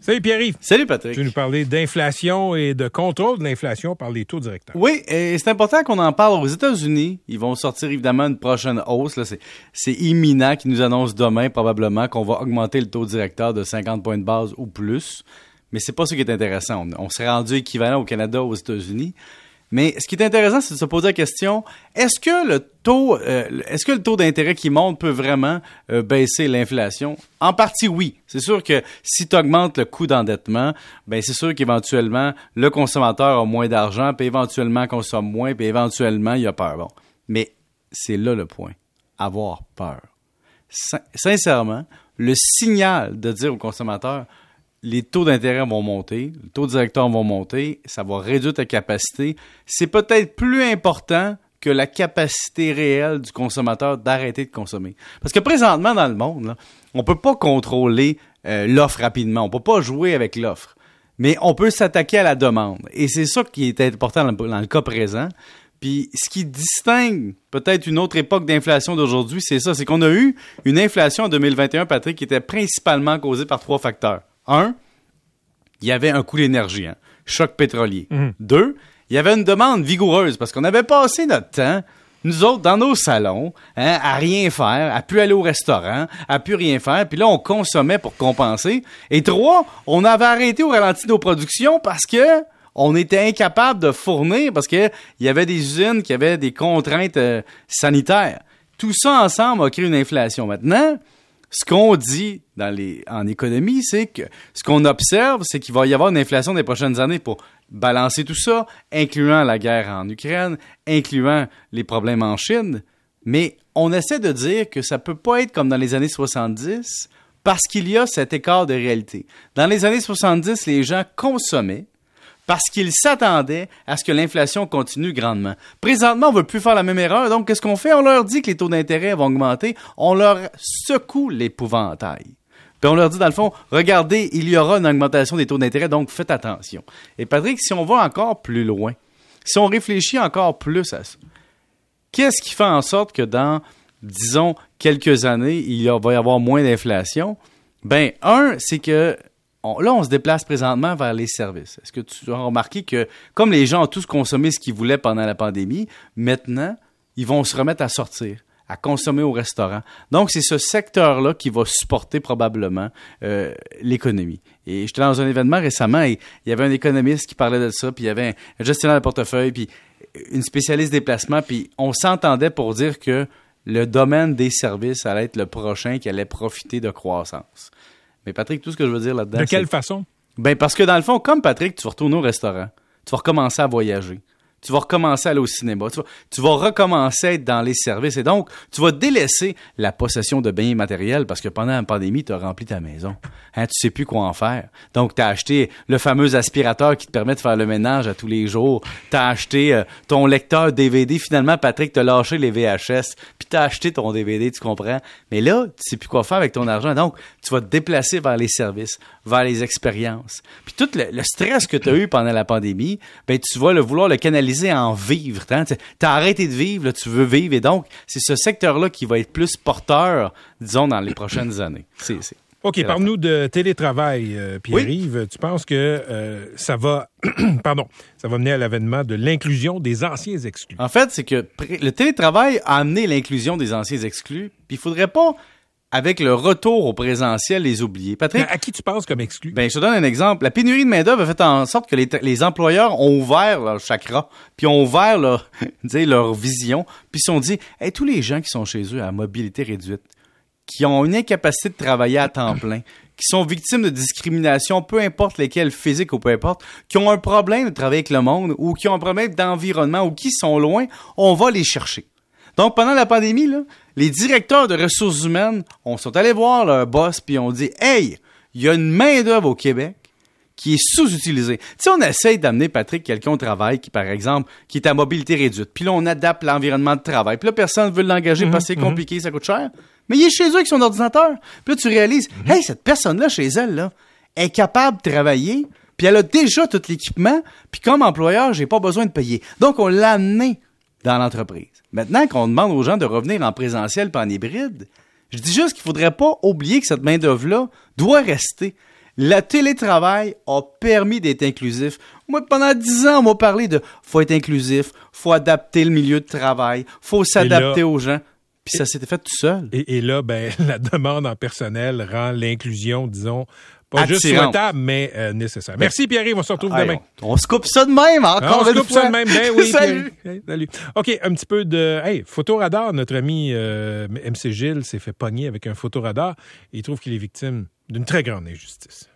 Salut Pierre-Yves. Salut Patrick. Tu veux nous parler d'inflation et de contrôle de l'inflation par les taux directeurs. Oui, et c'est important qu'on en parle aux États-Unis. Ils vont sortir évidemment une prochaine hausse. Là. C'est, c'est imminent qu'ils nous annoncent demain probablement qu'on va augmenter le taux directeur de 50 points de base ou plus. Mais c'est pas ce qui est intéressant. On, on serait rendu équivalent au Canada aux États-Unis. Mais ce qui est intéressant, c'est de se poser la question est-ce que le taux, euh, est-ce que le taux d'intérêt qui monte peut vraiment euh, baisser l'inflation? En partie, oui. C'est sûr que si tu augmentes le coût d'endettement, ben c'est sûr qu'éventuellement le consommateur a moins d'argent, puis éventuellement consomme moins, puis éventuellement il a peur. Bon, mais c'est là le point avoir peur. Sin- sincèrement, le signal de dire au consommateur les taux d'intérêt vont monter, les taux directeurs vont monter, ça va réduire ta capacité. C'est peut-être plus important que la capacité réelle du consommateur d'arrêter de consommer. Parce que présentement, dans le monde, on peut pas contrôler euh, l'offre rapidement. On peut pas jouer avec l'offre. Mais on peut s'attaquer à la demande. Et c'est ça qui est important dans le cas présent. Puis ce qui distingue peut-être une autre époque d'inflation d'aujourd'hui, c'est ça, c'est qu'on a eu une inflation en 2021, Patrick, qui était principalement causée par trois facteurs. Un, il y avait un coût d'énergie, hein, choc pétrolier. Deux, il y avait une demande vigoureuse parce qu'on avait passé notre temps, nous autres, dans nos salons, hein, à rien faire, à plus aller au restaurant, à plus rien faire, puis là, on consommait pour compenser. Et trois, on avait arrêté au ralenti nos productions parce que on était incapable de fournir parce que il y avait des usines qui avaient des contraintes euh, sanitaires. Tout ça ensemble a créé une inflation. Maintenant, ce qu'on dit en économie, c'est que ce qu'on observe, c'est qu'il va y avoir une inflation des prochaines années pour balancer tout ça, incluant la guerre en Ukraine, incluant les problèmes en Chine. Mais on essaie de dire que ça peut pas être comme dans les années 70 parce qu'il y a cet écart de réalité. Dans les années 70, les gens consommaient parce qu'ils s'attendaient à ce que l'inflation continue grandement. Présentement, on veut plus faire la même erreur, donc qu'est-ce qu'on fait? On leur dit que les taux d'intérêt vont augmenter, on leur secoue l'épouvantail. Puis on leur dit, dans le fond, regardez, il y aura une augmentation des taux d'intérêt, donc faites attention. Et Patrick, si on va encore plus loin, si on réfléchit encore plus à ça, qu'est-ce qui fait en sorte que dans, disons, quelques années, il va y avoir moins d'inflation? Ben, un, c'est que on- là, on se déplace présentement vers les services. Est-ce que tu as remarqué que, comme les gens ont tous consommé ce qu'ils voulaient pendant la pandémie, maintenant, ils vont se remettre à sortir, à consommer au restaurant. Donc, c'est ce secteur-là qui va supporter probablement euh, l'économie. Et j'étais dans un événement récemment et il y avait un économiste qui parlait de ça, puis il y avait un gestionnaire de portefeuille, puis une spécialiste des placements, puis on s'entendait pour dire que le domaine des services allait être le prochain qui allait profiter de croissance. Mais Patrick, tout ce que je veux dire là-dedans, De quelle façon? ben parce que dans le fond, comme Patrick, tu vas retourner au restaurant, tu vas recommencer à voyager, tu vas recommencer à aller au cinéma, tu vas, recommencer à être dans les services et donc tu vas délaisser la possession de biens matériels parce que pendant la pandémie, tu as rempli ta maison. Hein, tu sais plus quoi en faire. Donc tu as acheté le fameux aspirateur qui te permet de faire le ménage à tous les jours, tu as acheté euh, ton lecteur DVD, finalement Patrick t'a lâché les VHS, puis tu as acheté ton DVD, tu comprends? Mais là, tu sais plus quoi faire avec ton argent. Donc tu vas te déplacer vers les services, vers les expériences. Puis tout le, le stress que tu as eu pendant la pandémie, ben tu vas le vouloir le canaliser en vivre. Tu as arrêté de vivre, là, tu veux vivre. Et donc, c'est ce secteur-là qui va être plus porteur, disons, dans les prochaines années. C'est, OK, parle-nous de télétravail, euh, Pierre-Yves. Tu penses que euh, ça va pardon, ça va mener à l'avènement de l'inclusion des anciens exclus? En fait, c'est que le télétravail a amené l'inclusion des anciens exclus. Puis il faudrait pas, avec le retour au présentiel, les oublier. Patrick, À qui tu penses comme exclu? Ben, je te donne un exemple. La pénurie de main-d'œuvre a fait en sorte que les, les employeurs ont ouvert leur chakra, puis ont ouvert leur, vision, puis se sont dit, hey, tous les gens qui sont chez eux à mobilité réduite, qui ont une incapacité de travailler à temps plein, qui sont victimes de discrimination, peu importe lesquelles, physiques ou peu importe, qui ont un problème de travailler avec le monde, ou qui ont un problème d'environnement, ou qui sont loin, on va les chercher. Donc, pendant la pandémie, là, les directeurs de ressources humaines on sont allés voir leur boss puis ont dit Hey, il y a une main-d'œuvre au Québec qui est sous-utilisée. Tu sais, on essaye d'amener, Patrick, quelqu'un au travail qui, par exemple, qui est à mobilité réduite. Puis là, on adapte l'environnement de travail. Puis là, personne ne veut l'engager parce que c'est compliqué, ça coûte cher. Mais il est chez eux avec son ordinateur. Puis là, tu réalises Hey, cette personne-là, chez elle, là, est capable de travailler. Puis elle a déjà tout l'équipement. Puis comme employeur, j'ai pas besoin de payer. Donc, on l'a amené dans l'entreprise. Maintenant qu'on demande aux gens de revenir en présentiel pas en hybride, je dis juste qu'il faudrait pas oublier que cette main-d'œuvre-là doit rester. Le télétravail a permis d'être inclusif. Moi, pendant dix ans, on m'a parlé de faut être inclusif, faut adapter le milieu de travail, faut s'adapter aux gens. Puis ça s'était fait tout seul. Et, là, ben, la demande en personnel rend l'inclusion, disons, pas juste souhaitable, mais euh, nécessaire. Merci Pierre, on se retrouve demain. On, se coupe ça de même encore. on se coupe ça de même, ben oui. salut. salut. OK, un petit peu de. Hey, photoradar, notre ami euh, MC Gilles s'est fait pogner avec un photoradar il trouve qu'il est victime d'une très grande injustice.